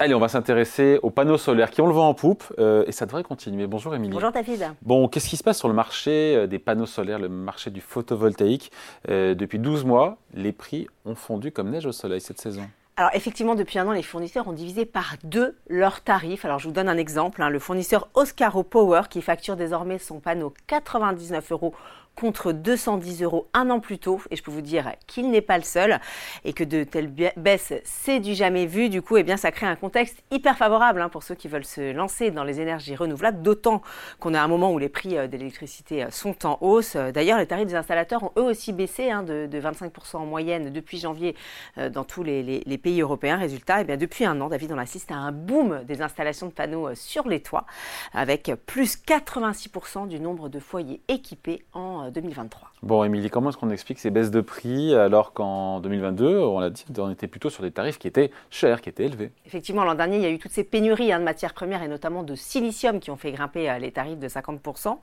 Allez, on va s'intéresser aux panneaux solaires qui ont le vent en poupe euh, et ça devrait continuer. Bonjour Émilie. Bonjour David. Bon, qu'est-ce qui se passe sur le marché euh, des panneaux solaires, le marché du photovoltaïque euh, Depuis 12 mois, les prix ont fondu comme neige au soleil cette saison. Alors effectivement, depuis un an, les fournisseurs ont divisé par deux leurs tarifs. Alors je vous donne un exemple. hein. Le fournisseur Oscaro Power, qui facture désormais son panneau 99 euros contre 210 euros un an plus tôt. Et je peux vous dire qu'il n'est pas le seul et que de telles ba- baisses, c'est du jamais vu. Du coup, eh bien, ça crée un contexte hyper favorable hein, pour ceux qui veulent se lancer dans les énergies renouvelables, d'autant qu'on a un moment où les prix euh, de l'électricité euh, sont en hausse. Euh, D'ailleurs, les tarifs des installateurs ont eux aussi baissé hein, de, de 25% en moyenne depuis janvier dans tous les, pays européens. Résultat, eh bien, depuis un an, David, on assiste à un boom des installations de panneaux sur les toits, avec plus 86% du nombre de foyers équipés en 2023. Bon, Émilie, comment est-ce qu'on explique ces baisses de prix alors qu'en 2022, on l'a dit, on était plutôt sur des tarifs qui étaient chers, qui étaient élevés Effectivement, l'an dernier, il y a eu toutes ces pénuries hein, de matières premières et notamment de silicium qui ont fait grimper euh, les tarifs de 50%.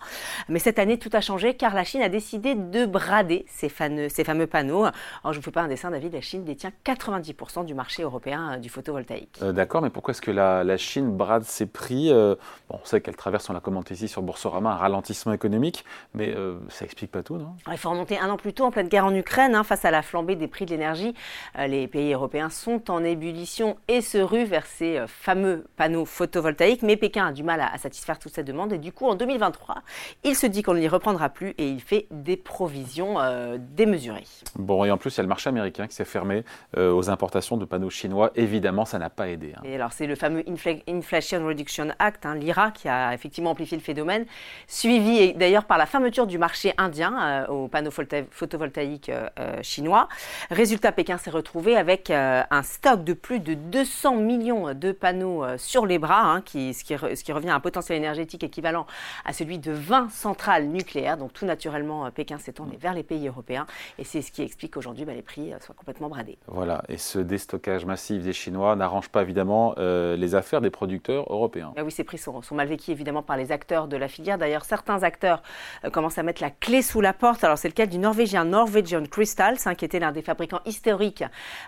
Mais cette année, tout a changé car la Chine a décidé de brader ces fameux, ces fameux panneaux. Alors, je ne vous fais pas un dessin, David, la Chine détient 90% du marché européen euh, du photovoltaïque. Euh, D'accord, mais pourquoi est-ce que la, la Chine brade ses prix Euh, bon, On sait qu'elle traverse, on l'a commenté ici sur Boursorama, un ralentissement économique, mais ça explique pas tout, non? Alors, Il faut remonter un an plus tôt, en pleine guerre en Ukraine, hein, face à la flambée des prix de l'énergie. euh, les pays européens sont en ébullition et se ruent vers ces euh, fameux panneaux photovoltaïques. Mais Pékin a du mal à, à satisfaire toutes ces demandes. Et du coup, en 2023, il se dit qu'on n'y reprendra plus et il fait des provisions euh, démesurées. Bon, et en plus, il y a le marché américain qui s'est fermé aux importations de panneaux chinois. Évidemment, ça n'a pas aidé. hein. Et alors, c'est le fameux Infla- Inflation Reduction Act, hein, l'IRA, qui a effectivement amplifié le phénomène, suivi d'ailleurs par la fermeture du marché indien euh, aux panneaux photo- photovoltaïques euh, euh, chinois. Résultat, Pékin s'est retrouvé avec euh, un stock de plus de 200 millions de panneaux euh, sur les bras, hein, qui, ce, qui, re- ce qui revient à un potentiel énergétique équivalent à celui de 20 centrales nucléaires. Donc, tout naturellement, Pékin s'est tourné vers les pays européens. Et c'est ce qui explique qu'aujourd'hui, bah, les prix soient complètement bradés. Voilà, et ce déstockage massif des Chinois n'arrange pas évidemment les affaires des producteurs européens. Ah oui, ces prix sont, sont mal vécus évidemment par les acteurs de la filière. D'ailleurs, certains acteurs euh, commencent à mettre la clé sous la porte. Alors, c'est le cas du Norvégien Norwegian Crystals, hein, qui était l'un des fabricants historiques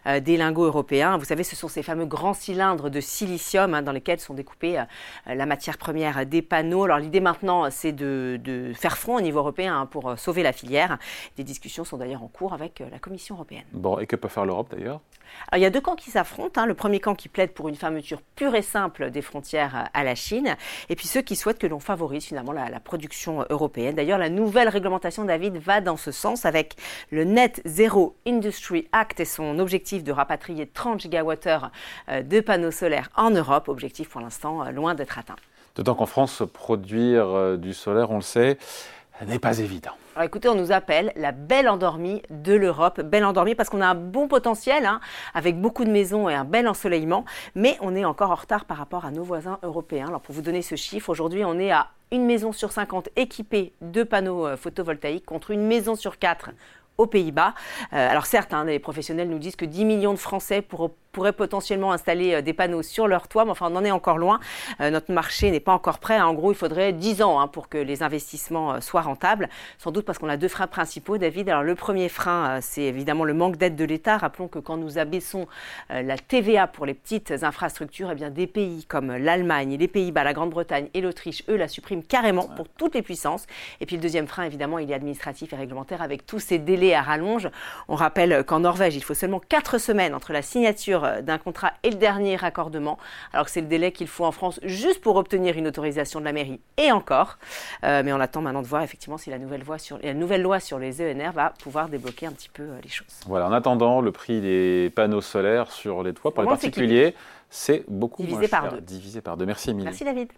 euh, des lingots européens. Vous savez, ce sont ces fameux grands cylindres de silicium hein, dans lesquels sont découpés euh, la matière première des panneaux. Alors, l'idée maintenant, c'est de, faire front au niveau européen hein, pour euh, sauver la filière. Des discussions sont d'ailleurs en cours avec la Commission européenne. Bon, et que peut faire l'Europe d'ailleurs? Alors, il y a deux camps qui s'affrontent. hein. Le premier camp qui plaide pour une fermeture pure et simple des frontières euh, à la Chine, et puis ceux qui souhaitent que l'on favorise finalement la, la production euh, européenne. D'ailleurs, la nouvelle réglementation, David, va dans ce sens avec le Net Zero Industry Act et son objectif de rapatrier 30 gigawattheures euh, de panneaux solaires en Europe. Objectif pour l'instant loin d'être atteint. D'autant qu'en France, produire du solaire, on le sait, n'est pas évident. Alors écoutez, on nous appelle la belle endormie de l'Europe. Belle endormie parce qu'on a un bon potentiel, hein, avec beaucoup de maisons et un bel ensoleillement, mais on est encore en retard par rapport à nos voisins européens. Alors pour vous donner ce chiffre, aujourd'hui on est à une maison sur 50 équipée de panneaux euh, photovoltaïques contre une maison sur 4 aux Pays-Bas. Euh, alors certes, hein, les professionnels nous disent que 10 millions de Français pour- pourraient potentiellement installer euh, des panneaux sur leur toit, mais enfin on en est encore loin. Euh, notre marché n'est pas encore prêt. En gros, il faudrait 10 ans hein, pour que les investissements euh, soient rentables. Sans doute parce qu'on a deux freins principaux, David. Alors le premier frein, c'est évidemment le manque d'aide de l'État. Rappelons que quand nous abaissons la TVA pour les petites infrastructures, eh bien des pays comme l'Allemagne, les Pays-Bas, la Grande-Bretagne et l'Autriche, eux, la suppriment carrément pour toutes les puissances. Et puis le deuxième frein, évidemment, il est administratif et réglementaire avec tous ces délais à rallonge. On rappelle qu'en Norvège, il faut seulement 4 semaines entre la signature euh, d'un contrat et le dernier raccordement, alors que c'est le délai qu'il faut en France juste pour obtenir une autorisation de la mairie et encore. Euh, mais on attend maintenant de voir effectivement si la nouvelle, voie sur, la nouvelle loi sur les ENR va pouvoir débloquer un petit peu euh, les choses. Voilà, en attendant, le prix des panneaux solaires sur les toits pour les particuliers, c'est beaucoup Divisé moins par cher. deux. Divisé par deux. Merci Émilie. Merci David.